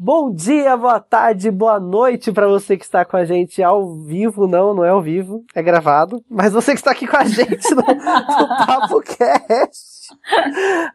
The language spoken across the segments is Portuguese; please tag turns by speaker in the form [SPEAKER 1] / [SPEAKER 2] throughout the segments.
[SPEAKER 1] Bom dia, boa tarde, boa noite para você que está com a gente ao vivo. Não, não é ao vivo, é gravado. Mas você que está aqui com a gente no, no Papo Cast.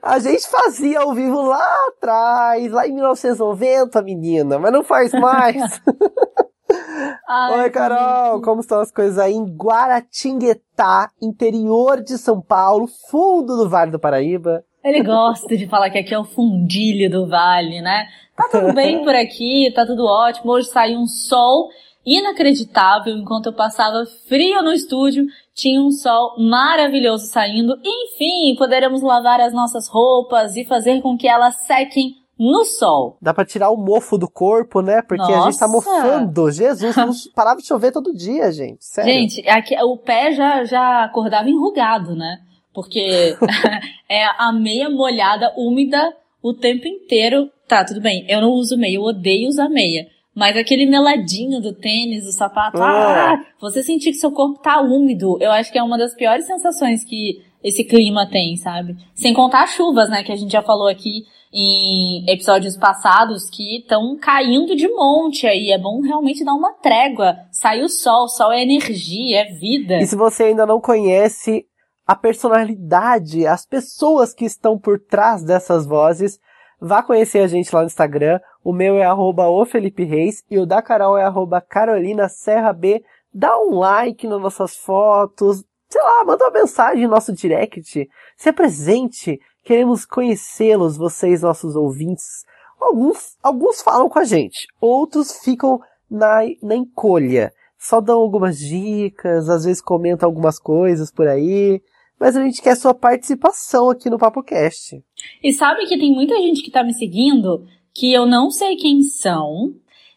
[SPEAKER 1] A gente fazia ao vivo lá atrás, lá em 1990, menina, mas não faz mais. Ai, Oi, Carol, como estão as coisas aí em Guaratinguetá, interior de São Paulo, fundo do Vale do Paraíba?
[SPEAKER 2] Ele gosta de falar que aqui é o fundilho do vale, né? Tá tudo bem por aqui, tá tudo ótimo. Hoje saiu um sol inacreditável. Enquanto eu passava frio no estúdio, tinha um sol maravilhoso saindo. Enfim, poderemos lavar as nossas roupas e fazer com que elas sequem no sol.
[SPEAKER 1] Dá pra tirar o mofo do corpo, né? Porque Nossa. a gente tá mofando. Jesus, não parava de chover todo dia, gente. Sério.
[SPEAKER 2] Gente, aqui, o pé já, já acordava enrugado, né? Porque é a meia molhada, úmida, o tempo inteiro. Tá, tudo bem, eu não uso meia, eu odeio usar meia. Mas aquele meladinho do tênis, do sapato, ah. ah, você sentir que seu corpo tá úmido, eu acho que é uma das piores sensações que esse clima tem, sabe? Sem contar as chuvas, né, que a gente já falou aqui em episódios passados que estão caindo de monte aí. É bom realmente dar uma trégua. Sai o sol, o sol é energia, é vida.
[SPEAKER 1] E se você ainda não conhece a personalidade, as pessoas que estão por trás dessas vozes, vá conhecer a gente lá no Instagram. O meu é arroba o Felipe Reis e o da Carol é arroba Carolina Serra B. Dá um like nas nossas fotos, sei lá, manda uma mensagem no nosso direct, se apresente, queremos conhecê-los, vocês, nossos ouvintes. Alguns, alguns falam com a gente, outros ficam na, na encolha. Só dão algumas dicas, às vezes comentam algumas coisas por aí mas a gente quer sua participação aqui no Papo Cast.
[SPEAKER 2] E sabe que tem muita gente que tá me seguindo que eu não sei quem são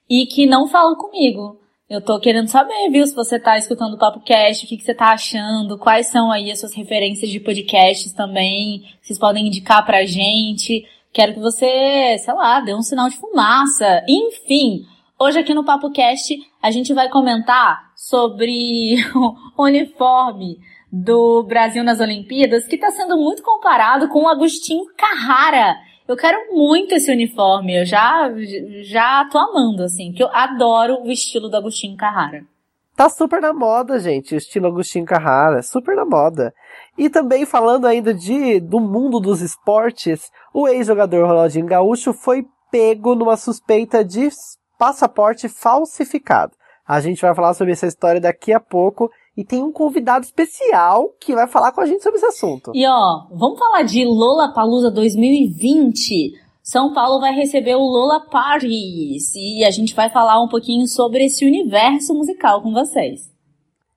[SPEAKER 2] e que não falam comigo. Eu tô querendo saber, viu, se você tá escutando o Papo Cast, o que, que você tá achando, quais são aí as suas referências de podcasts também, vocês podem indicar pra gente. Quero que você, sei lá, dê um sinal de fumaça. Enfim, hoje aqui no Papo Cast a gente vai comentar sobre o uniforme do Brasil nas Olimpíadas, que está sendo muito comparado com o Agostinho Carrara. Eu quero muito esse uniforme, eu já, já tô amando, assim, que eu adoro o estilo do Agostinho Carrara.
[SPEAKER 1] Tá super na moda, gente, o estilo Agostinho Carrara, super na moda. E também falando ainda de do mundo dos esportes, o ex-jogador Ronaldinho Gaúcho foi pego numa suspeita de passaporte falsificado. A gente vai falar sobre essa história daqui a pouco e tem um convidado especial que vai falar com a gente sobre esse assunto.
[SPEAKER 2] E ó, vamos falar de Lola Palusa 2020. São Paulo vai receber o Lola Paris e a gente vai falar um pouquinho sobre esse universo musical com vocês.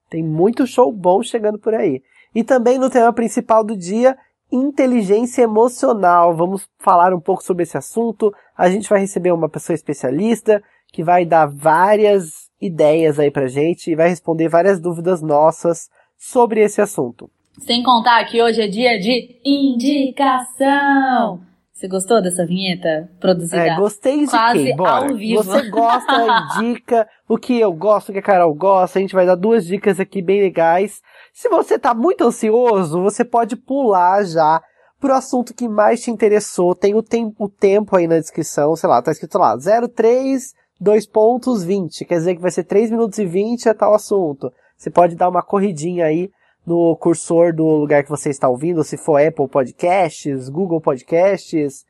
[SPEAKER 1] Tem muito show bom chegando por aí. E também no tema principal do dia, inteligência emocional. Vamos falar um pouco sobre esse assunto. A gente vai receber uma pessoa especialista que vai dar várias ideias aí pra gente e vai responder várias dúvidas nossas sobre esse assunto.
[SPEAKER 2] Sem contar que hoje é dia de indicação. Você gostou dessa vinheta produzida?
[SPEAKER 1] É, gostei de quem? Bora. Ao vivo. Você gosta, indica o que eu gosto, o que a Carol gosta. A gente vai dar duas dicas aqui bem legais. Se você tá muito ansioso, você pode pular já pro assunto que mais te interessou. Tem o, tem, o tempo aí na descrição, sei lá, tá escrito lá, 03 2 pontos 20, quer dizer que vai ser 3 minutos e 20 é tal assunto. Você pode dar uma corridinha aí no cursor do lugar que você está ouvindo, se for Apple Podcasts, Google Podcasts,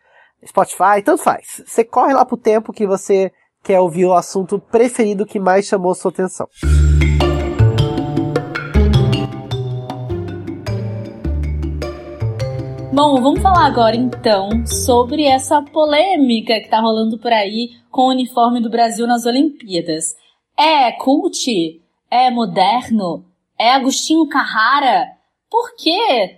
[SPEAKER 1] Spotify, tanto faz. Você corre lá pro tempo que você quer ouvir o assunto preferido que mais chamou sua atenção.
[SPEAKER 2] Bom, vamos falar agora então sobre essa polêmica que tá rolando por aí com o uniforme do Brasil nas Olimpíadas. É cult? É moderno? É Agostinho Carrara? Por que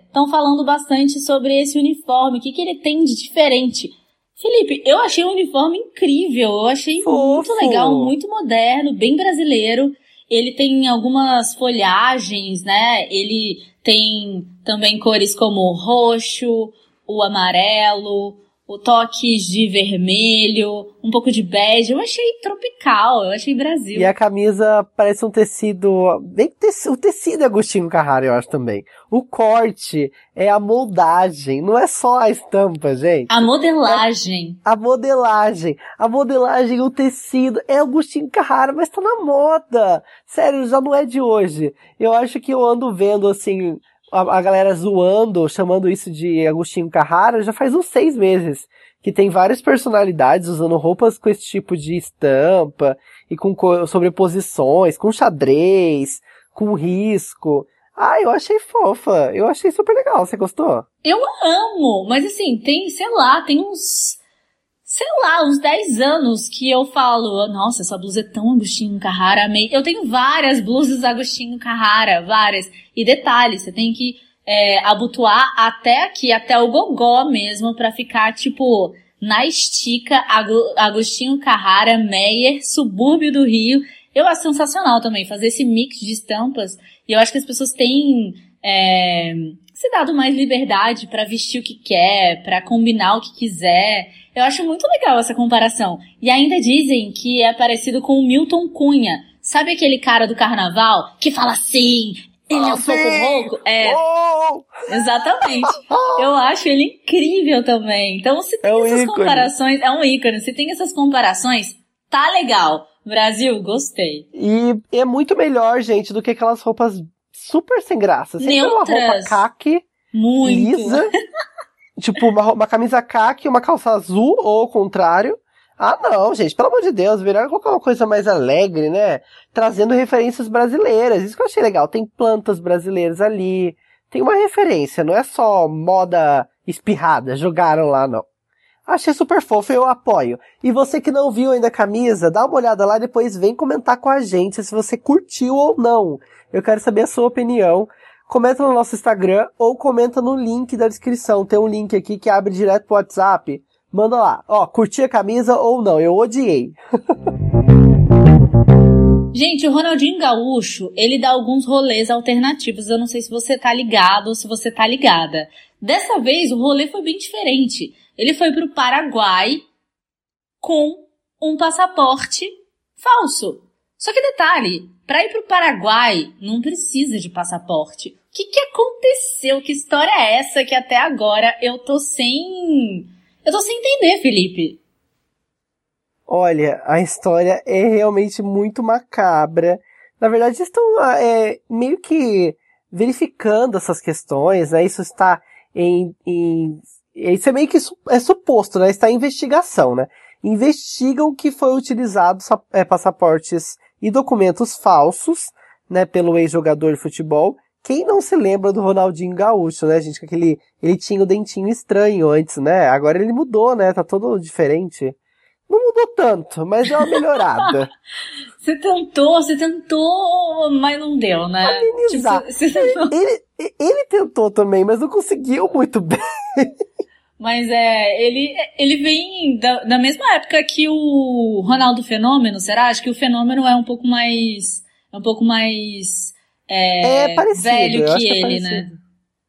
[SPEAKER 2] estão falando bastante sobre esse uniforme? O que, que ele tem de diferente? Felipe, eu achei o uniforme incrível, eu achei Fofo. muito legal, muito moderno, bem brasileiro. Ele tem algumas folhagens, né? Ele tem também cores como o roxo, o amarelo, o toques de vermelho, um pouco de bege. Eu achei tropical, eu achei Brasil.
[SPEAKER 1] E a camisa parece um tecido, bem tecido, o tecido é Agostinho Carrara, eu acho também. O corte é a moldagem, não é só a estampa, gente.
[SPEAKER 2] A modelagem.
[SPEAKER 1] É a modelagem. A modelagem, o tecido é Agostinho Carrara, mas tá na moda. Sério, já não é de hoje. Eu acho que eu ando vendo assim, a, a galera zoando, chamando isso de Agostinho Carrara, já faz uns seis meses. Que tem várias personalidades usando roupas com esse tipo de estampa, e com sobreposições, com xadrez, com risco. Ah, eu achei fofa. Eu achei super legal. Você gostou?
[SPEAKER 2] Eu amo, mas assim, tem, sei lá, tem uns sei lá, uns 10 anos que eu falo, nossa, essa blusa é tão Agostinho Carrara, amei. Eu tenho várias blusas Agostinho Carrara, várias. E detalhe, você tem que é, abotoar até aqui, até o gogó mesmo, para ficar, tipo, na estica, Agostinho Carrara, Meyer, subúrbio do Rio. Eu acho sensacional também, fazer esse mix de estampas. E eu acho que as pessoas têm é, se dado mais liberdade para vestir o que quer, para combinar o que quiser. Eu acho muito legal essa comparação. E ainda dizem que é parecido com o Milton Cunha. Sabe aquele cara do carnaval que fala assim, ele é um pouco rouco? É. Oh! Exatamente. Eu acho ele incrível também. Então, se tem é um essas ícone. comparações, é um ícone. Se tem essas comparações, tá legal. Brasil, gostei.
[SPEAKER 1] E é muito melhor, gente, do que aquelas roupas super sem graça. Sempre Neutras. uma roupa caque, muito. lisa. tipo, uma, uma camisa caque, uma calça azul, ou o contrário. Ah, não, gente, pelo amor de Deus, melhor colocar uma coisa mais alegre, né? Trazendo referências brasileiras. Isso que eu achei legal. Tem plantas brasileiras ali. Tem uma referência, não é só moda espirrada, jogaram lá, não. Achei super fofo, eu apoio. E você que não viu ainda a camisa, dá uma olhada lá e depois vem comentar com a gente se você curtiu ou não. Eu quero saber a sua opinião. Comenta no nosso Instagram ou comenta no link da descrição. Tem um link aqui que abre direto pro WhatsApp. Manda lá. Ó, curti a camisa ou não? Eu odiei.
[SPEAKER 2] Gente, o Ronaldinho Gaúcho, ele dá alguns rolês alternativos. Eu não sei se você tá ligado ou se você tá ligada. Dessa vez, o rolê foi bem diferente. Ele foi pro Paraguai com um passaporte falso. Só que detalhe, para ir para o Paraguai não precisa de passaporte. O que, que aconteceu? Que história é essa que até agora eu tô sem. Eu tô sem entender, Felipe.
[SPEAKER 1] Olha, a história é realmente muito macabra. Na verdade, estão é, meio que verificando essas questões, né? Isso está em, em isso é meio que é suposto, né? Está em investigação, né? Investigam que foi utilizado é, passaportes e documentos falsos, né, pelo ex-jogador de futebol. Quem não se lembra do Ronaldinho Gaúcho, né, gente? Aquele, ele tinha o dentinho estranho antes, né? Agora ele mudou, né? Tá todo diferente. Não mudou tanto, mas é uma melhorada.
[SPEAKER 2] você tentou, você tentou, mas não deu, né?
[SPEAKER 1] Amenizar. Tipo, você tentou... ele, ele, ele tentou também, mas não conseguiu muito bem.
[SPEAKER 2] Mas é, ele, ele vem da, da mesma época que o Ronaldo Fenômeno, será? Acho que o Fenômeno é um pouco mais. É um pouco mais. É, é parecido, velho que é ele, é né?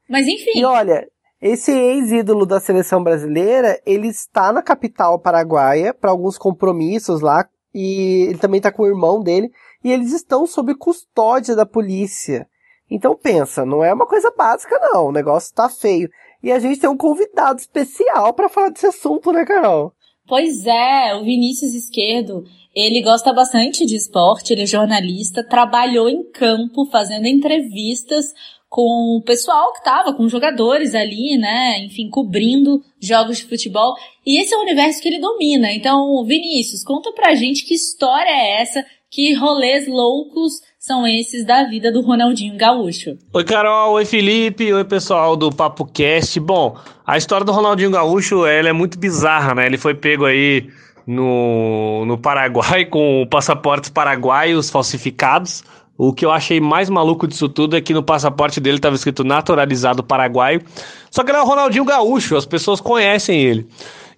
[SPEAKER 2] Mas enfim.
[SPEAKER 1] E olha, esse ex-ídolo da seleção brasileira, ele está na capital paraguaia para alguns compromissos lá. E ele também está com o irmão dele. E eles estão sob custódia da polícia. Então pensa, não é uma coisa básica não, o negócio tá feio. E a gente tem um convidado especial para falar desse assunto, né, Carol?
[SPEAKER 2] Pois é, o Vinícius Esquerdo, ele gosta bastante de esporte, ele é jornalista, trabalhou em campo fazendo entrevistas com o pessoal que estava, com jogadores ali, né? Enfim, cobrindo jogos de futebol. E esse é o universo que ele domina. Então, Vinícius, conta pra gente que história é essa, que rolês loucos são esses da vida do Ronaldinho Gaúcho.
[SPEAKER 3] Oi, Carol. Oi, Felipe. Oi, pessoal do Papo Cast. Bom, a história do Ronaldinho Gaúcho ela é muito bizarra, né? Ele foi pego aí no, no Paraguai com passaportes paraguaios falsificados. O que eu achei mais maluco disso tudo é que no passaporte dele estava escrito naturalizado paraguaio. Só que ele é o Ronaldinho Gaúcho, as pessoas conhecem ele.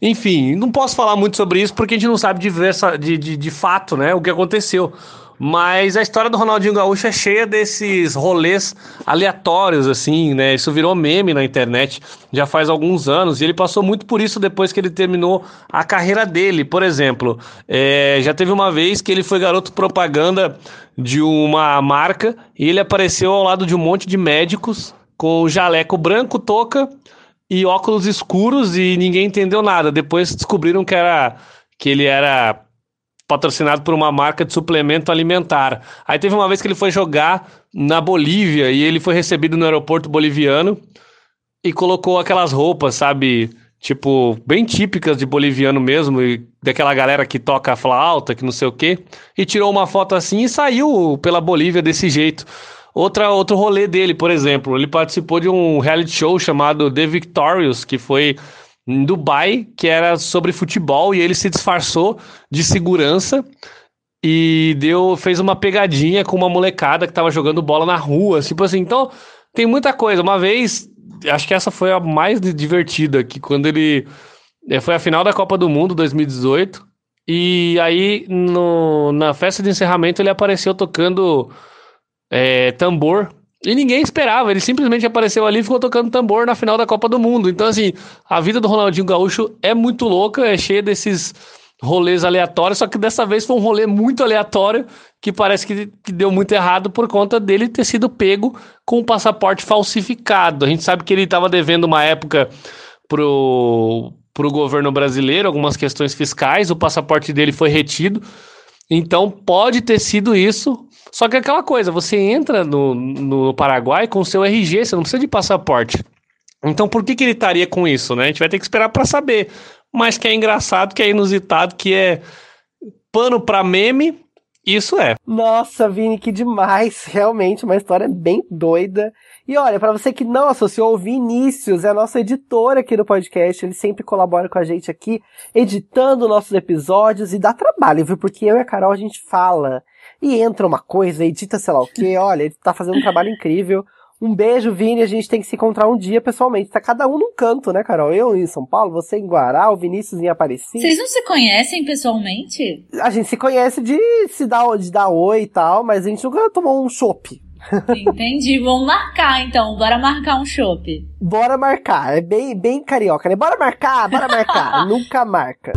[SPEAKER 3] Enfim, não posso falar muito sobre isso porque a gente não sabe de, de, de fato né, o que aconteceu. Mas a história do Ronaldinho Gaúcho é cheia desses rolês aleatórios, assim, né? Isso virou meme na internet já faz alguns anos e ele passou muito por isso depois que ele terminou a carreira dele. Por exemplo, é, já teve uma vez que ele foi garoto propaganda de uma marca e ele apareceu ao lado de um monte de médicos com jaleco branco, touca e óculos escuros e ninguém entendeu nada. Depois descobriram que era que ele era patrocinado por uma marca de suplemento alimentar. Aí teve uma vez que ele foi jogar na Bolívia e ele foi recebido no aeroporto boliviano e colocou aquelas roupas, sabe, tipo, bem típicas de boliviano mesmo, e daquela galera que toca flauta, que não sei o quê, e tirou uma foto assim e saiu pela Bolívia desse jeito. Outra, outro rolê dele, por exemplo, ele participou de um reality show chamado The Victorious, que foi em Dubai, que era sobre futebol, e ele se disfarçou de segurança e deu fez uma pegadinha com uma molecada que tava jogando bola na rua, tipo assim. Então, tem muita coisa. Uma vez, acho que essa foi a mais divertida, que quando ele é, foi a final da Copa do Mundo 2018, e aí no, na festa de encerramento ele apareceu tocando é, tambor. E ninguém esperava, ele simplesmente apareceu ali e ficou tocando tambor na final da Copa do Mundo. Então, assim, a vida do Ronaldinho Gaúcho é muito louca, é cheia desses rolês aleatórios, só que dessa vez foi um rolê muito aleatório que parece que, que deu muito errado por conta dele ter sido pego com o passaporte falsificado. A gente sabe que ele estava devendo uma época pro, pro governo brasileiro, algumas questões fiscais, o passaporte dele foi retido. Então pode ter sido isso, só que é aquela coisa, você entra no, no Paraguai com seu RG, você não precisa de passaporte. Então por que, que ele estaria com isso, né? A gente vai ter que esperar para saber. Mas que é engraçado, que é inusitado, que é pano para meme, isso é.
[SPEAKER 1] Nossa, Vini, que demais. Realmente uma história bem doida. E olha, para você que não associou, o Vinícius é nosso editor aqui do podcast. Ele sempre colabora com a gente aqui, editando nossos episódios e dá trabalho, viu? Porque eu e a Carol a gente fala e entra uma coisa, edita sei lá o que, olha, ele tá fazendo um trabalho incrível. Um beijo, Vini, a gente tem que se encontrar um dia pessoalmente. Tá cada um num canto, né, Carol? Eu em São Paulo, você em Guará, o Vinícius em Aparecida.
[SPEAKER 2] Vocês não se conhecem pessoalmente?
[SPEAKER 1] A gente se conhece de se dar, de dar oi e tal, mas a gente nunca tomou um chopp.
[SPEAKER 2] Entendi. Vamos marcar então. Bora marcar um chopp.
[SPEAKER 1] Bora marcar. É bem, bem carioca, né? Bora marcar, bora marcar. nunca marca.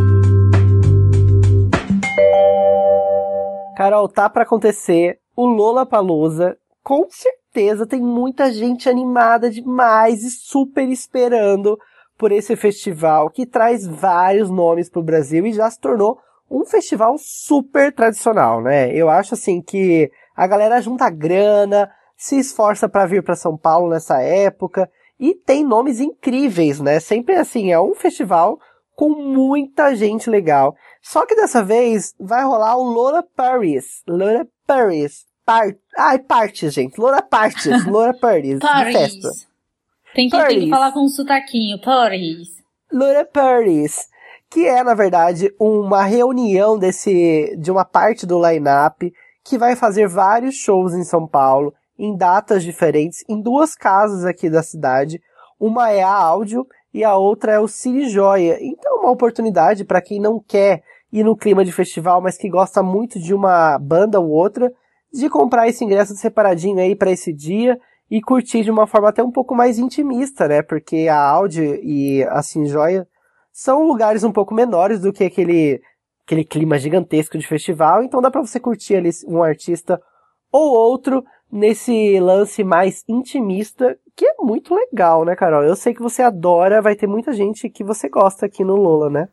[SPEAKER 1] Carol, tá para acontecer o Lola Palusa. Com certeza tem muita gente animada demais e super esperando por esse festival que traz vários nomes pro Brasil e já se tornou um festival super tradicional, né? Eu acho assim que a galera junta grana, se esforça para vir para São Paulo nessa época e tem nomes incríveis, né? Sempre assim, é um festival com muita gente legal. Só que dessa vez vai rolar o Lola Paris. Lola Paris. Par... Ai, partes, gente. Lola Parties. Lola Paris.
[SPEAKER 2] Paris. Festa. Tem que, Paris. tem que falar com um sotaquinho. Paris.
[SPEAKER 1] Lola Paris. Que é, na verdade, uma reunião desse, de uma parte do line-up que vai fazer vários shows em São Paulo, em datas diferentes, em duas casas aqui da cidade. Uma é a Áudio e a outra é o Cine Joia. Então, uma oportunidade para quem não quer ir no clima de festival, mas que gosta muito de uma banda ou outra, de comprar esse ingresso separadinho aí para esse dia e curtir de uma forma até um pouco mais intimista, né? Porque a Audi e a Sinjoia são lugares um pouco menores do que aquele, aquele clima gigantesco de festival, então dá para você curtir ali um artista ou outro nesse lance mais intimista, que é muito legal, né, Carol? Eu sei que você adora, vai ter muita gente que você gosta aqui no Lola, né?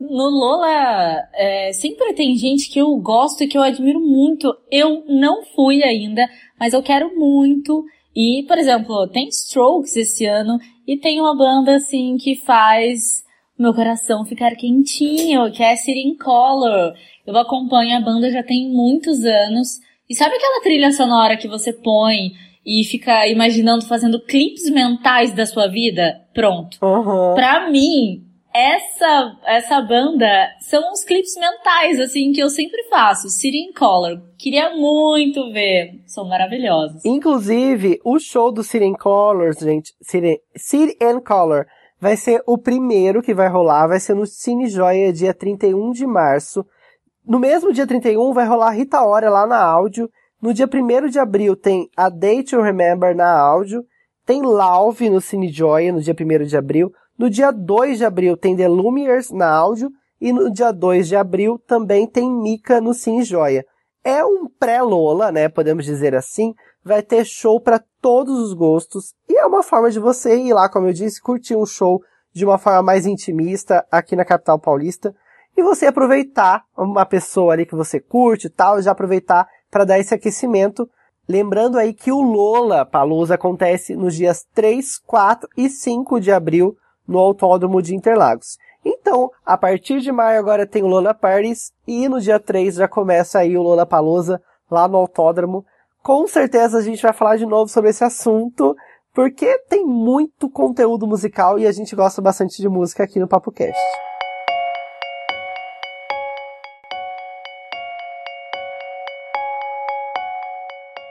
[SPEAKER 2] No Lola, é, sempre tem gente que eu gosto e que eu admiro muito. Eu não fui ainda, mas eu quero muito. E, por exemplo, tem Strokes esse ano e tem uma banda assim que faz meu coração ficar quentinho, que é City Color. Eu acompanho a banda já tem muitos anos. E sabe aquela trilha sonora que você põe e fica imaginando fazendo clipes mentais da sua vida? Pronto.
[SPEAKER 1] Uhum.
[SPEAKER 2] Pra mim, essa, essa banda são uns clipes mentais, assim, que eu sempre faço. City Color. Queria muito ver. São maravilhosos.
[SPEAKER 1] Inclusive, o show do City in Colors, gente, City, City in Color, vai ser o primeiro que vai rolar, vai ser no Cine Joia, dia 31 de março. No mesmo dia 31 vai rolar Rita Ora lá na áudio. No dia 1 de abril tem A Day to Remember na áudio. Tem Lauve no Cine Joy no dia 1 de abril. No dia 2 de abril tem The Lumiers na áudio. E no dia 2 de abril também tem Mika no Cine Joia. É um pré-Lola, né? Podemos dizer assim. Vai ter show para todos os gostos. E é uma forma de você ir lá, como eu disse, curtir um show de uma forma mais intimista aqui na capital paulista. E você aproveitar uma pessoa ali que você curte e tal, já aproveitar para dar esse aquecimento. Lembrando aí que o Lola Palusa acontece nos dias 3, 4 e 5 de abril no Autódromo de Interlagos. Então, a partir de maio agora tem o Lola Paris e no dia 3 já começa aí o Lola Palusa lá no Autódromo. Com certeza a gente vai falar de novo sobre esse assunto, porque tem muito conteúdo musical e a gente gosta bastante de música aqui no Papo Cast.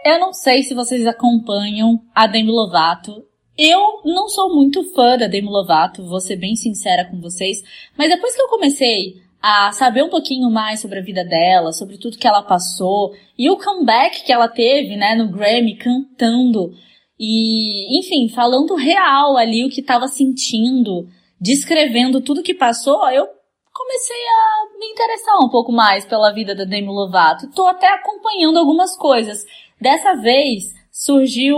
[SPEAKER 2] Eu não sei se vocês acompanham a Demi Lovato. Eu não sou muito fã da Demi Lovato, vou ser bem sincera com vocês, mas depois que eu comecei a saber um pouquinho mais sobre a vida dela, sobre tudo que ela passou e o comeback que ela teve, né, no Grammy cantando e, enfim, falando real ali o que estava sentindo, descrevendo tudo que passou, eu comecei a me interessar um pouco mais pela vida da Demi Lovato. Tô até acompanhando algumas coisas. Dessa vez surgiu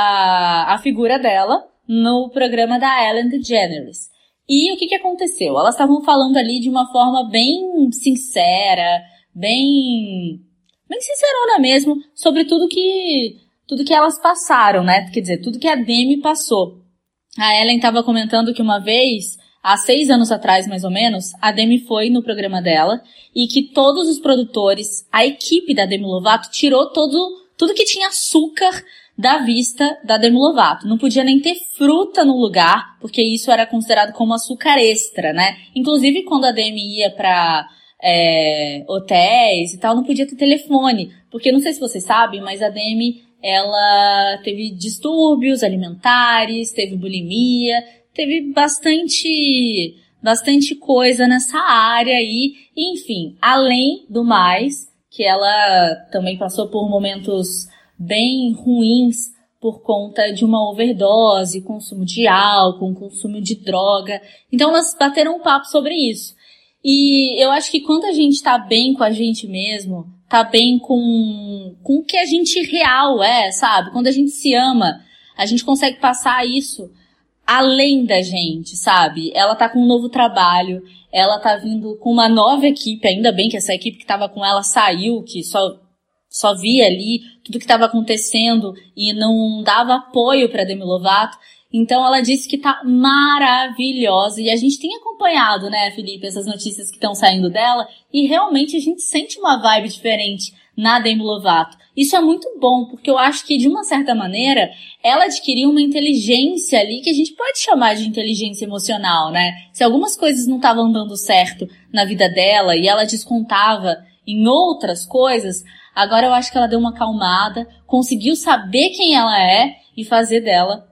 [SPEAKER 2] a, a figura dela no programa da Ellen DeGeneres. E o que, que aconteceu? Elas estavam falando ali de uma forma bem sincera, bem, bem sincerona mesmo, sobre tudo que, tudo que elas passaram, né? Quer dizer, tudo que a Demi passou. A Ellen estava comentando que uma vez há seis anos atrás, mais ou menos, a Demi foi no programa dela e que todos os produtores, a equipe da Demi Lovato, tirou todo, tudo que tinha açúcar da vista da Demi Lovato. Não podia nem ter fruta no lugar, porque isso era considerado como açúcar extra, né? Inclusive, quando a Demi ia pra é, hotéis e tal, não podia ter telefone. Porque não sei se vocês sabem, mas a Demi, ela teve distúrbios alimentares, teve bulimia, teve bastante, bastante coisa nessa área aí. Enfim, além do mais, que ela também passou por momentos bem ruins por conta de uma overdose, consumo de álcool, consumo de droga. Então elas bateram um papo sobre isso. E eu acho que quando a gente tá bem com a gente mesmo, tá bem com, com o que a gente real é, sabe? Quando a gente se ama, a gente consegue passar isso além da gente, sabe? Ela tá com um novo trabalho, ela tá vindo com uma nova equipe, ainda bem que essa equipe que tava com ela saiu, que só só via ali tudo que estava acontecendo e não dava apoio para Demi Lovato. Então ela disse que tá maravilhosa e a gente tem acompanhado, né, Felipe, essas notícias que estão saindo dela e realmente a gente sente uma vibe diferente na Demi Lovato. Isso é muito bom, porque eu acho que, de uma certa maneira, ela adquiriu uma inteligência ali que a gente pode chamar de inteligência emocional, né? Se algumas coisas não estavam dando certo na vida dela e ela descontava em outras coisas, agora eu acho que ela deu uma acalmada, conseguiu saber quem ela é e fazer dela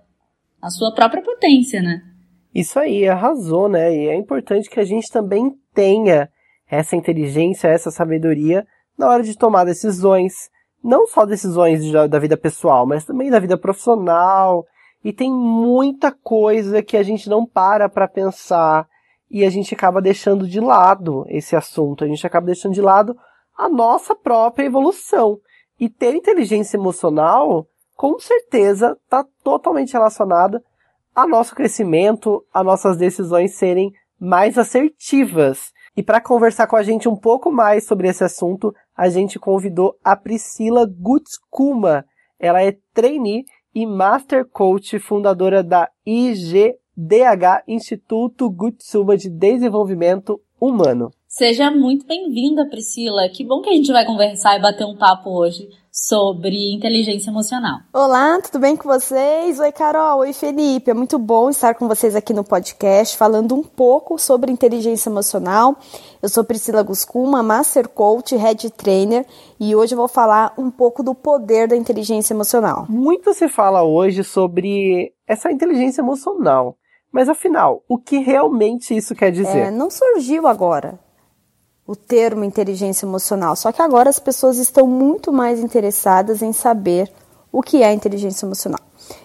[SPEAKER 2] a sua própria potência, né?
[SPEAKER 1] Isso aí, arrasou, né? E é importante que a gente também tenha essa inteligência, essa sabedoria na hora de tomar decisões, não só decisões da vida pessoal, mas também da vida profissional. E tem muita coisa que a gente não para para pensar e a gente acaba deixando de lado esse assunto. A gente acaba deixando de lado a nossa própria evolução. E ter inteligência emocional, com certeza, está totalmente relacionada ao nosso crescimento, a nossas decisões serem mais assertivas. E para conversar com a gente um pouco mais sobre esse assunto, a gente convidou a Priscila Gutskuma. Ela é trainee e master coach, fundadora da IGDH, Instituto Gutsuma de Desenvolvimento Humano.
[SPEAKER 2] Seja muito bem-vinda, Priscila. Que bom que a gente vai conversar e bater um papo hoje sobre inteligência emocional.
[SPEAKER 4] Olá, tudo bem com vocês? Oi, Carol. Oi, Felipe. É muito bom estar com vocês aqui no podcast falando um pouco sobre inteligência emocional. Eu sou Priscila Guscuma, Master Coach, Head Trainer, e hoje eu vou falar um pouco do poder da inteligência emocional.
[SPEAKER 1] Muito se fala hoje sobre essa inteligência emocional. Mas afinal, o que realmente isso quer dizer?
[SPEAKER 4] É, não surgiu agora. O termo inteligência emocional. Só que agora as pessoas estão muito mais interessadas em saber o que é inteligência emocional.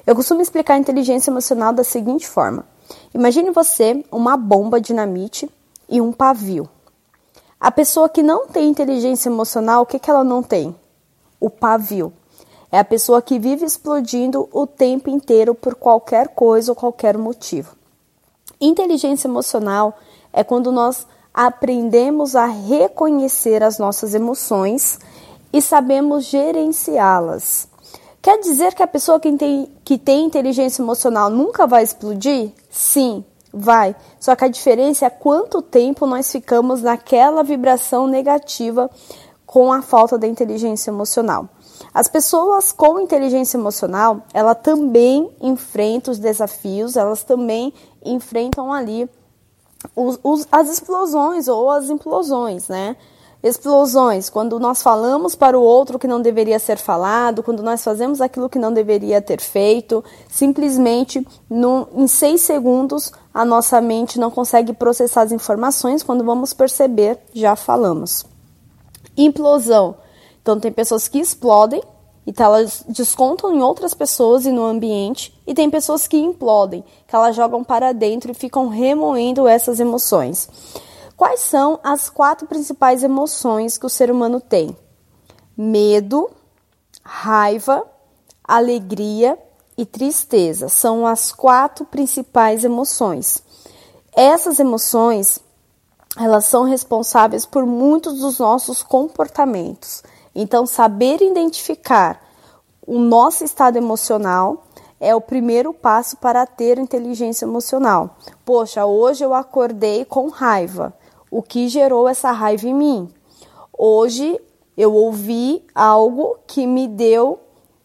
[SPEAKER 4] Eu costumo explicar a inteligência emocional da seguinte forma: imagine você uma bomba dinamite e um pavio. A pessoa que não tem inteligência emocional, o que, que ela não tem? O pavio. É a pessoa que vive explodindo o tempo inteiro por qualquer coisa ou qualquer motivo. Inteligência emocional é quando nós aprendemos a reconhecer as nossas emoções e sabemos gerenciá-las. Quer dizer que a pessoa que tem, que tem inteligência emocional nunca vai explodir? Sim, vai. Só que a diferença é quanto tempo nós ficamos naquela vibração negativa com a falta da inteligência emocional. As pessoas com inteligência emocional, ela também enfrentam os desafios, elas também enfrentam ali os, os, as explosões ou as implosões, né? Explosões, quando nós falamos para o outro que não deveria ser falado, quando nós fazemos aquilo que não deveria ter feito, simplesmente em seis segundos a nossa mente não consegue processar as informações, quando vamos perceber, já falamos. Implosão. Então, tem pessoas que explodem então elas descontam em outras pessoas e no ambiente, e tem pessoas que implodem, que elas jogam para dentro e ficam remoendo essas emoções. Quais são as quatro principais emoções que o ser humano tem? Medo, raiva, alegria e tristeza são as quatro principais emoções. Essas emoções, elas são responsáveis por muitos dos nossos comportamentos. Então, saber identificar o nosso estado emocional é o primeiro passo para ter inteligência emocional. Poxa, hoje eu acordei com raiva. O que gerou essa raiva em mim? Hoje eu ouvi algo que me deu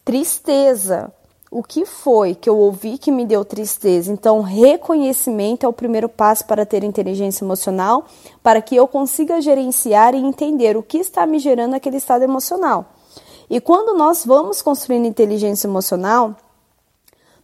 [SPEAKER 4] tristeza. O que foi que eu ouvi que me deu tristeza? Então, reconhecimento é o primeiro passo para ter inteligência emocional, para que eu consiga gerenciar e entender o que está me gerando aquele estado emocional. E quando nós vamos construindo inteligência emocional,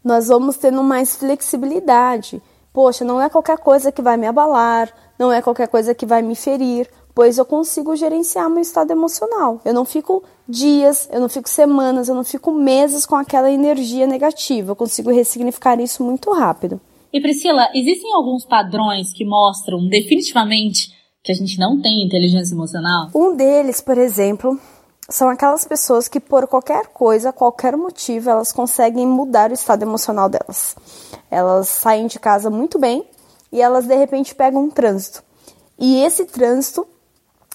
[SPEAKER 4] nós vamos tendo mais flexibilidade. Poxa, não é qualquer coisa que vai me abalar, não é qualquer coisa que vai me ferir, pois eu consigo gerenciar meu estado emocional. Eu não fico dias, eu não fico semanas, eu não fico meses com aquela energia negativa. Eu consigo ressignificar isso muito rápido.
[SPEAKER 2] E Priscila, existem alguns padrões que mostram definitivamente que a gente não tem inteligência emocional?
[SPEAKER 4] Um deles, por exemplo, são aquelas pessoas que por qualquer coisa, qualquer motivo, elas conseguem mudar o estado emocional delas. Elas saem de casa muito bem e elas de repente pegam um trânsito. E esse trânsito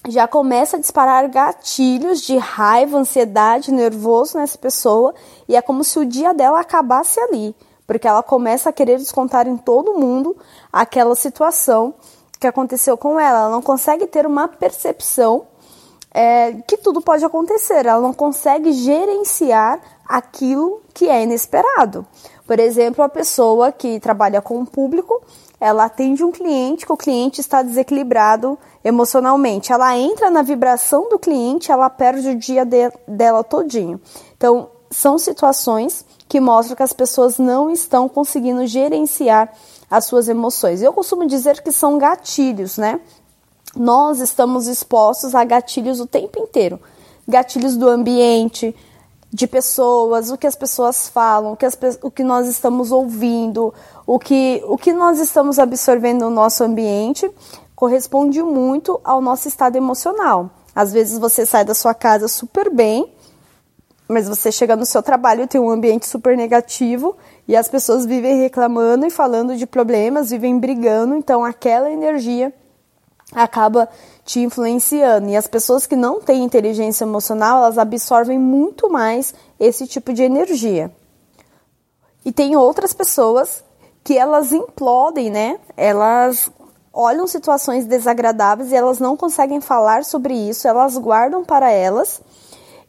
[SPEAKER 4] já começa a disparar gatilhos de raiva, ansiedade, nervoso nessa pessoa e é como se o dia dela acabasse ali, porque ela começa a querer descontar em todo mundo aquela situação que aconteceu com ela. Ela não consegue ter uma percepção é, que tudo pode acontecer, ela não consegue gerenciar aquilo que é inesperado. Por exemplo, a pessoa que trabalha com o público, ela atende um cliente que o cliente está desequilibrado emocionalmente. Ela entra na vibração do cliente, ela perde o dia de, dela todinho. Então, são situações que mostram que as pessoas não estão conseguindo gerenciar as suas emoções. Eu costumo dizer que são gatilhos, né? Nós estamos expostos a gatilhos o tempo inteiro. Gatilhos do ambiente, de pessoas, o que as pessoas falam, o que, as, o que nós estamos ouvindo, o que, o que nós estamos absorvendo no nosso ambiente, corresponde muito ao nosso estado emocional. Às vezes você sai da sua casa super bem, mas você chega no seu trabalho e tem um ambiente super negativo e as pessoas vivem reclamando e falando de problemas, vivem brigando, então aquela energia acaba te influenciando. E as pessoas que não têm inteligência emocional, elas absorvem muito mais esse tipo de energia. E tem outras pessoas que elas implodem, né? Elas olham situações desagradáveis e elas não conseguem falar sobre isso, elas guardam para elas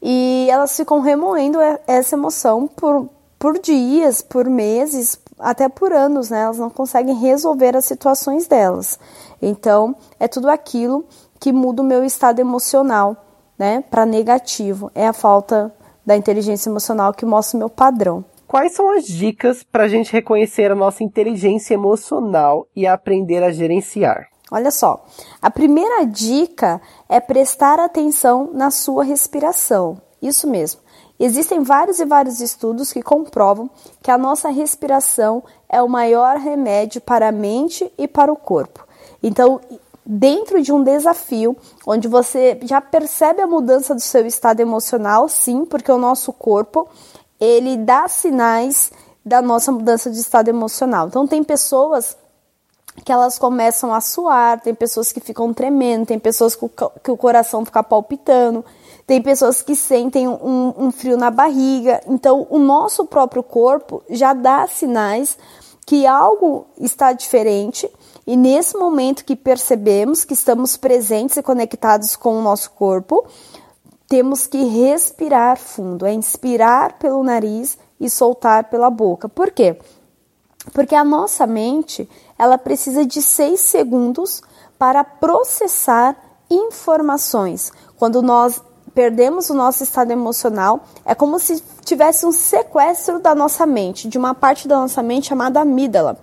[SPEAKER 4] e elas ficam remoendo essa emoção por, por dias, por meses, até por anos, né? Elas não conseguem resolver as situações delas. Então, é tudo aquilo que muda o meu estado emocional, né, para negativo. É a falta da inteligência emocional que mostra o meu padrão.
[SPEAKER 1] Quais são as dicas para a gente reconhecer a nossa inteligência emocional e aprender a gerenciar?
[SPEAKER 4] Olha só, a primeira dica é prestar atenção na sua respiração. Isso mesmo. Existem vários e vários estudos que comprovam que a nossa respiração é o maior remédio para a mente e para o corpo. Então, dentro de um desafio onde você já percebe a mudança do seu estado emocional, sim, porque o nosso corpo ele dá sinais da nossa mudança de estado emocional. Então, tem pessoas que elas começam a suar, tem pessoas que ficam tremendo, tem pessoas que o, coração fica palpitando, tem pessoas que sentem um, um frio na barriga. Então, o nosso próprio corpo já dá sinais que algo está diferente e nesse momento que percebemos que estamos presentes e conectados com o nosso corpo, temos que respirar fundo, é inspirar pelo nariz e soltar pela boca. Por quê? Porque a nossa mente, ela precisa de seis segundos para processar informações. Quando nós perdemos o nosso estado emocional, é como se tivesse um sequestro da nossa mente, de uma parte da nossa mente chamada amígdala.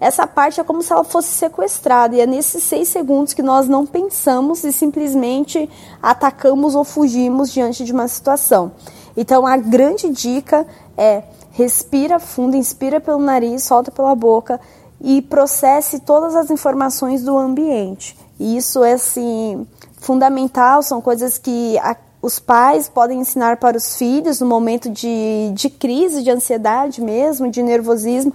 [SPEAKER 4] Essa parte é como se ela fosse sequestrada, e é nesses seis segundos que nós não pensamos e simplesmente atacamos ou fugimos diante de uma situação. Então, a grande dica é respira fundo, inspira pelo nariz, solta pela boca e processe todas as informações do ambiente. E isso é assim fundamental, são coisas que a os pais podem ensinar para os filhos no momento de, de crise, de ansiedade mesmo, de nervosismo,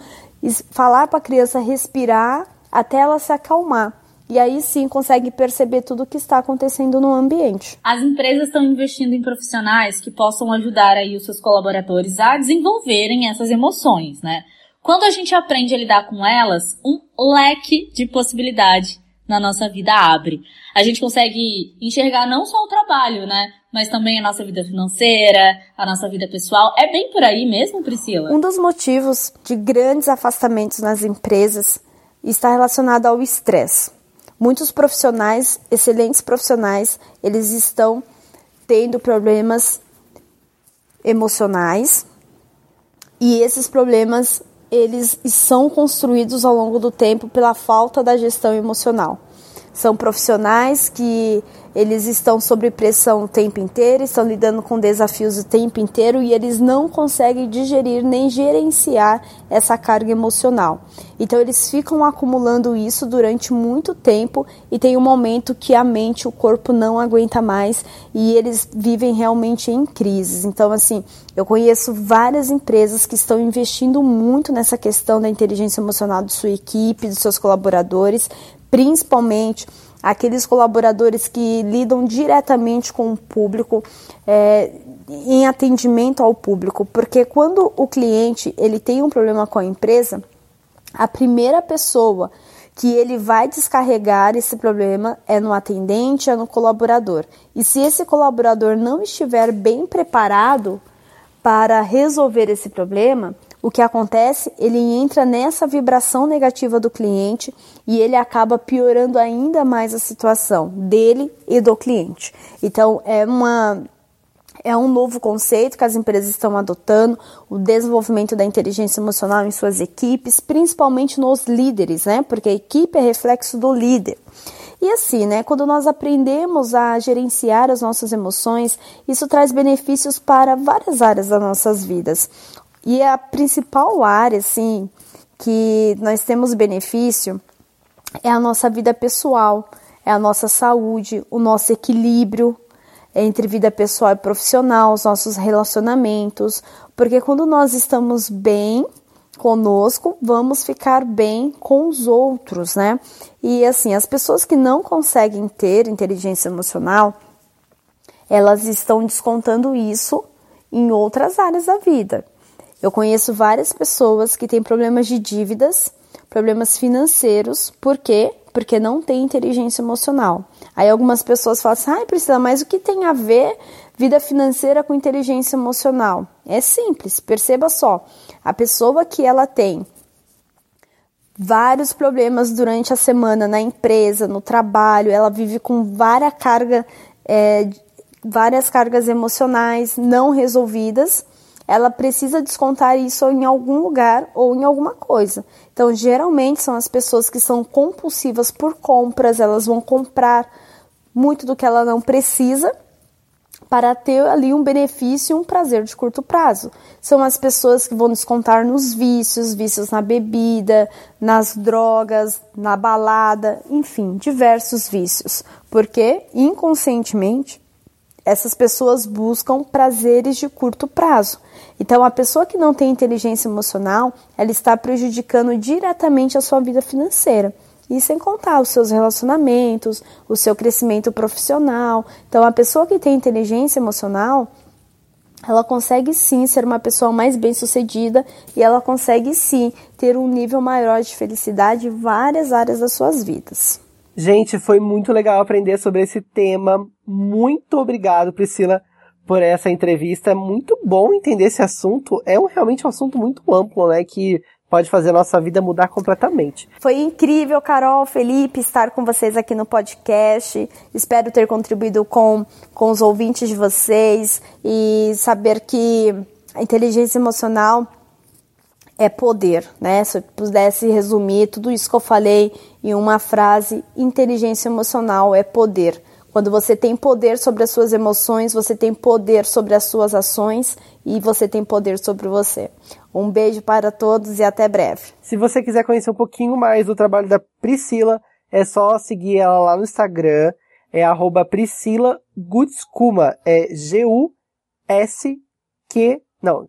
[SPEAKER 4] falar para a criança respirar até ela se acalmar. E aí sim consegue perceber tudo o que está acontecendo no ambiente.
[SPEAKER 2] As empresas estão investindo em profissionais que possam ajudar aí os seus colaboradores a desenvolverem essas emoções, né? Quando a gente aprende a lidar com elas, um leque de possibilidade na nossa vida abre. A gente consegue enxergar não só o trabalho, né? Mas também a nossa vida financeira, a nossa vida pessoal. É bem por aí mesmo, Priscila?
[SPEAKER 4] Um dos motivos de grandes afastamentos nas empresas está relacionado ao estresse. Muitos profissionais, excelentes profissionais, eles estão tendo problemas emocionais e esses problemas eles são construídos ao longo do tempo pela falta da gestão emocional. São profissionais que eles estão sob pressão o tempo inteiro, estão lidando com desafios o tempo inteiro e eles não conseguem digerir nem gerenciar essa carga emocional. Então eles ficam acumulando isso durante muito tempo e tem um momento que a mente, o corpo não aguenta mais e eles vivem realmente em crises. Então assim, eu conheço várias empresas que estão investindo muito nessa questão da inteligência emocional de sua equipe, dos seus colaboradores, principalmente aqueles colaboradores que lidam diretamente com o público, é, em atendimento ao público, porque quando o cliente ele tem um problema com a empresa, a primeira pessoa que ele vai descarregar esse problema é no atendente, é no colaborador. E se esse colaborador não estiver bem preparado para resolver esse problema, o que acontece? Ele entra nessa vibração negativa do cliente e ele acaba piorando ainda mais a situação dele e do cliente. Então, é uma é um novo conceito que as empresas estão adotando, o desenvolvimento da inteligência emocional em suas equipes, principalmente nos líderes, né? Porque a equipe é reflexo do líder. E assim, né, quando nós aprendemos a gerenciar as nossas emoções, isso traz benefícios para várias áreas das nossas vidas. E a principal área, assim, que nós temos benefício é a nossa vida pessoal, é a nossa saúde, o nosso equilíbrio entre vida pessoal e profissional, os nossos relacionamentos, porque quando nós estamos bem conosco, vamos ficar bem com os outros, né? E assim, as pessoas que não conseguem ter inteligência emocional, elas estão descontando isso em outras áreas da vida. Eu conheço várias pessoas que têm problemas de dívidas, problemas financeiros, por quê? Porque não tem inteligência emocional. Aí algumas pessoas falam assim: ai, Priscila, mas o que tem a ver vida financeira com inteligência emocional? É simples, perceba só. A pessoa que ela tem vários problemas durante a semana na empresa, no trabalho, ela vive com várias carga, é, várias cargas emocionais não resolvidas ela precisa descontar isso em algum lugar ou em alguma coisa. Então, geralmente são as pessoas que são compulsivas por compras, elas vão comprar muito do que ela não precisa para ter ali um benefício e um prazer de curto prazo. São as pessoas que vão descontar nos vícios, vícios na bebida, nas drogas, na balada, enfim, diversos vícios. Porque inconscientemente essas pessoas buscam prazeres de curto prazo. Então, a pessoa que não tem inteligência emocional, ela está prejudicando diretamente a sua vida financeira. E sem contar os seus relacionamentos, o seu crescimento profissional. Então, a pessoa que tem inteligência emocional, ela consegue sim ser uma pessoa mais bem-sucedida e ela consegue sim ter um nível maior de felicidade em várias áreas das suas vidas.
[SPEAKER 1] Gente, foi muito legal aprender sobre esse tema. Muito obrigado, Priscila, por essa entrevista. É muito bom entender esse assunto. É um, realmente um assunto muito amplo, né? Que pode fazer a nossa vida mudar completamente.
[SPEAKER 4] Foi incrível, Carol, Felipe, estar com vocês aqui no podcast. Espero ter contribuído com, com os ouvintes de vocês e saber que a inteligência emocional é poder, né? Se eu pudesse resumir tudo isso que eu falei em uma frase, inteligência emocional é poder. Quando você tem poder sobre as suas emoções, você tem poder sobre as suas ações e você tem poder sobre você. Um beijo para todos e até breve.
[SPEAKER 1] Se você quiser conhecer um pouquinho mais do trabalho da Priscila, é só seguir ela lá no Instagram, é arroba Priscila Gutskuma, é G-U-S-Q, não,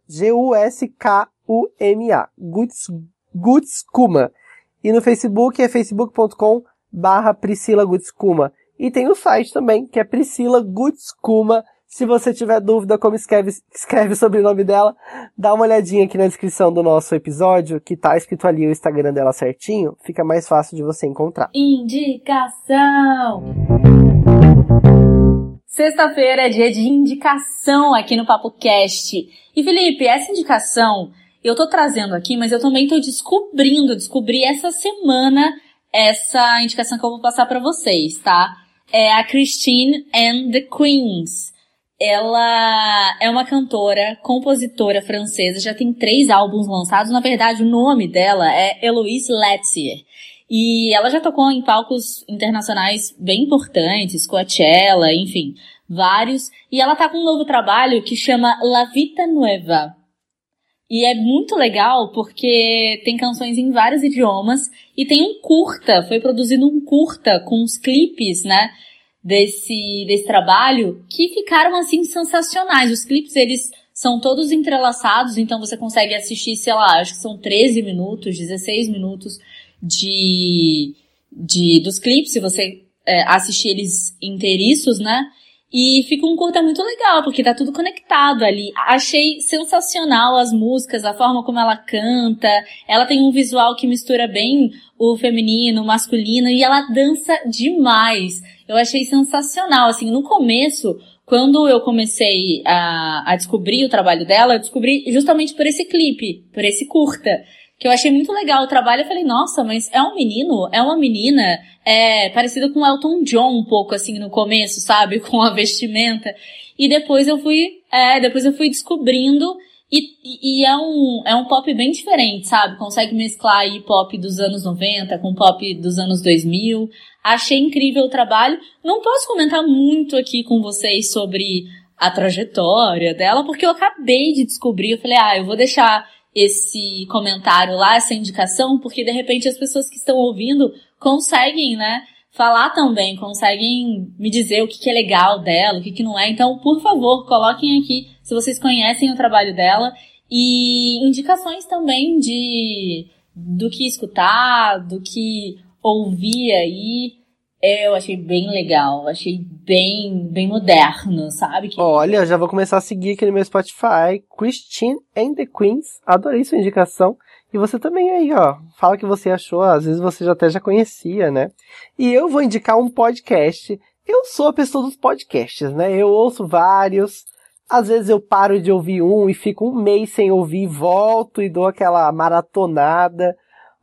[SPEAKER 1] G-U-S-K-U-M-A, Gutskuma. E no Facebook é facebook.com barra Priscila Gutskuma. E tem o site também, que é Priscila Gutskuma. Se você tiver dúvida como escreve, escreve o sobrenome dela, dá uma olhadinha aqui na descrição do nosso episódio, que tá escrito ali o Instagram dela certinho, fica mais fácil de você encontrar.
[SPEAKER 2] Indicação! Sexta-feira é dia de indicação aqui no Papo Cast. E Felipe, essa indicação eu tô trazendo aqui, mas eu também tô descobrindo, descobri essa semana essa indicação que eu vou passar para vocês, tá? é a Christine and the Queens. Ela é uma cantora, compositora francesa, já tem três álbuns lançados. Na verdade, o nome dela é Eloise Letzier. E ela já tocou em palcos internacionais bem importantes, Coachella, enfim, vários. E ela tá com um novo trabalho que chama La Vita Nueva. E é muito legal porque tem canções em vários idiomas e tem um curta, foi produzido um curta com os clipes, né, desse, desse trabalho que ficaram assim sensacionais. Os clipes eles são todos entrelaçados, então você consegue assistir, sei lá, acho que são 13 minutos, 16 minutos de, de dos clipes, se você é, assistir eles inteiriços, né? E fica um curta muito legal, porque tá tudo conectado ali. Achei sensacional as músicas, a forma como ela canta. Ela tem um visual que mistura bem o feminino, o masculino, e ela dança demais. Eu achei sensacional. Assim, no começo, quando eu comecei a, a descobrir o trabalho dela, eu descobri justamente por esse clipe, por esse curta que eu achei muito legal o trabalho. Eu falei, nossa, mas é um menino? É uma menina? É parecido com Elton John um pouco assim no começo, sabe? Com a vestimenta. E depois eu fui, é, depois eu fui descobrindo e, e, é um, é um pop bem diferente, sabe? Consegue mesclar aí pop dos anos 90 com pop dos anos 2000. Achei incrível o trabalho. Não posso comentar muito aqui com vocês sobre a trajetória dela, porque eu acabei de descobrir. Eu falei, ah, eu vou deixar esse comentário lá, essa indicação, porque de repente as pessoas que estão ouvindo conseguem, né, falar também, conseguem me dizer o que, que é legal dela, o que, que não é. Então, por favor, coloquem aqui se vocês conhecem o trabalho dela e indicações também de do que escutar, do que ouvir aí. Eu achei bem legal, achei bem, bem moderno, sabe? Que...
[SPEAKER 1] Olha, já vou começar a seguir aqui no meu Spotify, Christine and the Queens. Adorei sua indicação. E você também aí, ó, fala que você achou, às vezes você já até já conhecia, né? E eu vou indicar um podcast. Eu sou a pessoa dos podcasts, né? Eu ouço vários. Às vezes eu paro de ouvir um e fico um mês sem ouvir, volto e dou aquela maratonada.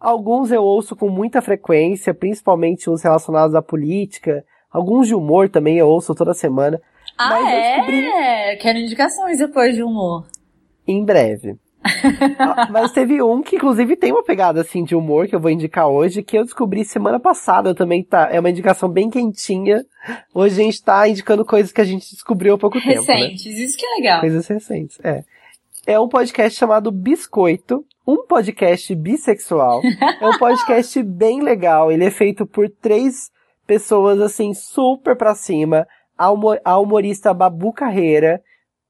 [SPEAKER 1] Alguns eu ouço com muita frequência, principalmente os relacionados à política. Alguns de humor também eu ouço toda semana.
[SPEAKER 2] Ah, é? Descobri... Quero indicações depois de humor.
[SPEAKER 1] em breve. Ah, mas teve um que inclusive tem uma pegada assim de humor que eu vou indicar hoje, que eu descobri semana passada também tá. É uma indicação bem quentinha. Hoje a gente tá indicando coisas que a gente descobriu há pouco
[SPEAKER 2] recentes,
[SPEAKER 1] tempo.
[SPEAKER 2] Recentes, né? isso que é legal.
[SPEAKER 1] Coisas recentes, é. É um podcast chamado Biscoito, um podcast bissexual. é um podcast bem legal. Ele é feito por três pessoas assim super pra cima. A humorista Babu Carreira,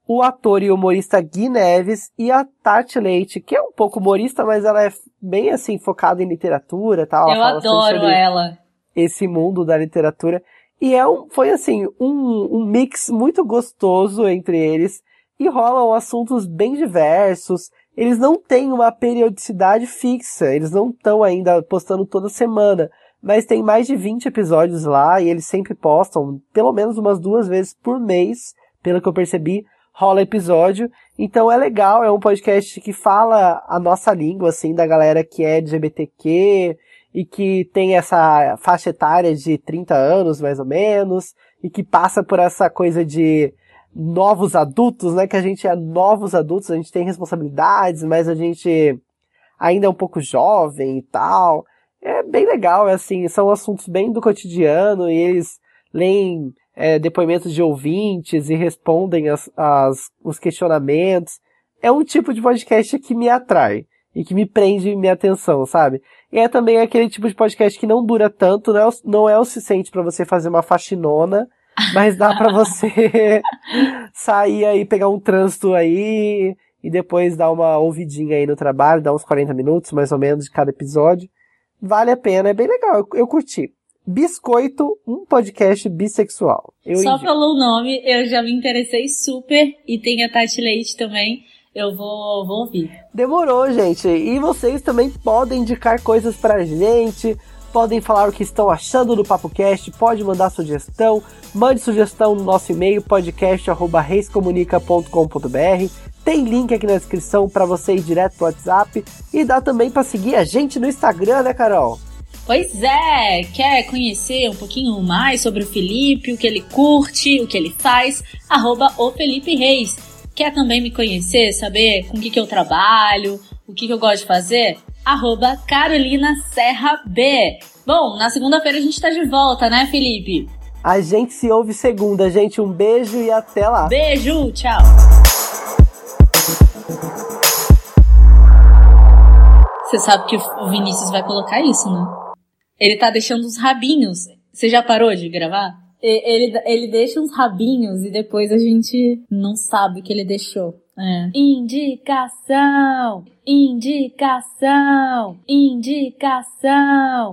[SPEAKER 1] o ator e humorista Gui Neves e a Tati Leite, que é um pouco humorista, mas ela é bem assim, focada em literatura e tal.
[SPEAKER 2] Eu adoro ela.
[SPEAKER 1] Esse mundo da literatura. E é um, foi assim, um, um mix muito gostoso entre eles. E rolam assuntos bem diversos. Eles não têm uma periodicidade fixa. Eles não estão ainda postando toda semana. Mas tem mais de 20 episódios lá e eles sempre postam pelo menos umas duas vezes por mês, pelo que eu percebi rola episódio. Então é legal, é um podcast que fala a nossa língua, assim, da galera que é LGBTQ e que tem essa faixa etária de 30 anos, mais ou menos, e que passa por essa coisa de novos adultos, né? Que a gente é novos adultos, a gente tem responsabilidades, mas a gente ainda é um pouco jovem e tal. É bem legal, é assim, são assuntos bem do cotidiano e eles leem é, depoimentos de ouvintes e respondem as, as, os questionamentos. É um tipo de podcast que me atrai e que me prende minha atenção, sabe? E é também aquele tipo de podcast que não dura tanto, não é não é o suficiente para você fazer uma faxinona, mas dá para você sair aí, pegar um trânsito aí e depois dar uma ouvidinha aí no trabalho, dar uns 40 minutos mais ou menos de cada episódio. Vale a pena, é bem legal, eu, eu curti. Biscoito, um podcast bissexual.
[SPEAKER 2] Eu Só indico. pelo nome eu já me interessei super e tem a Tati Leite também. Eu vou, vou ouvir.
[SPEAKER 1] Demorou, gente. E vocês também podem indicar coisas pra gente, podem falar o que estão achando do PapoCast, pode mandar sugestão, mande sugestão no nosso e-mail podcast@reiscomunica.com.br. Tem link aqui na descrição para você ir direto pro WhatsApp e dá também para seguir a gente no Instagram, né, Carol?
[SPEAKER 2] Pois é, quer conhecer um pouquinho mais sobre o Felipe, o que ele curte, o que ele faz? Arroba o Felipe Reis. Quer também me conhecer, saber com o que, que eu trabalho, o que, que eu gosto de fazer? Arroba Carolina Serra B. Bom, na segunda-feira a gente tá de volta, né, Felipe?
[SPEAKER 1] A gente se ouve segunda, gente. Um beijo e até lá.
[SPEAKER 2] Beijo, tchau. Você sabe que o Vinícius vai colocar isso, né? Ele tá deixando uns rabinhos. Você já parou de gravar? Ele, ele deixa uns rabinhos e depois a gente não sabe o que ele deixou. É. Indicação! Indicação! Indicação!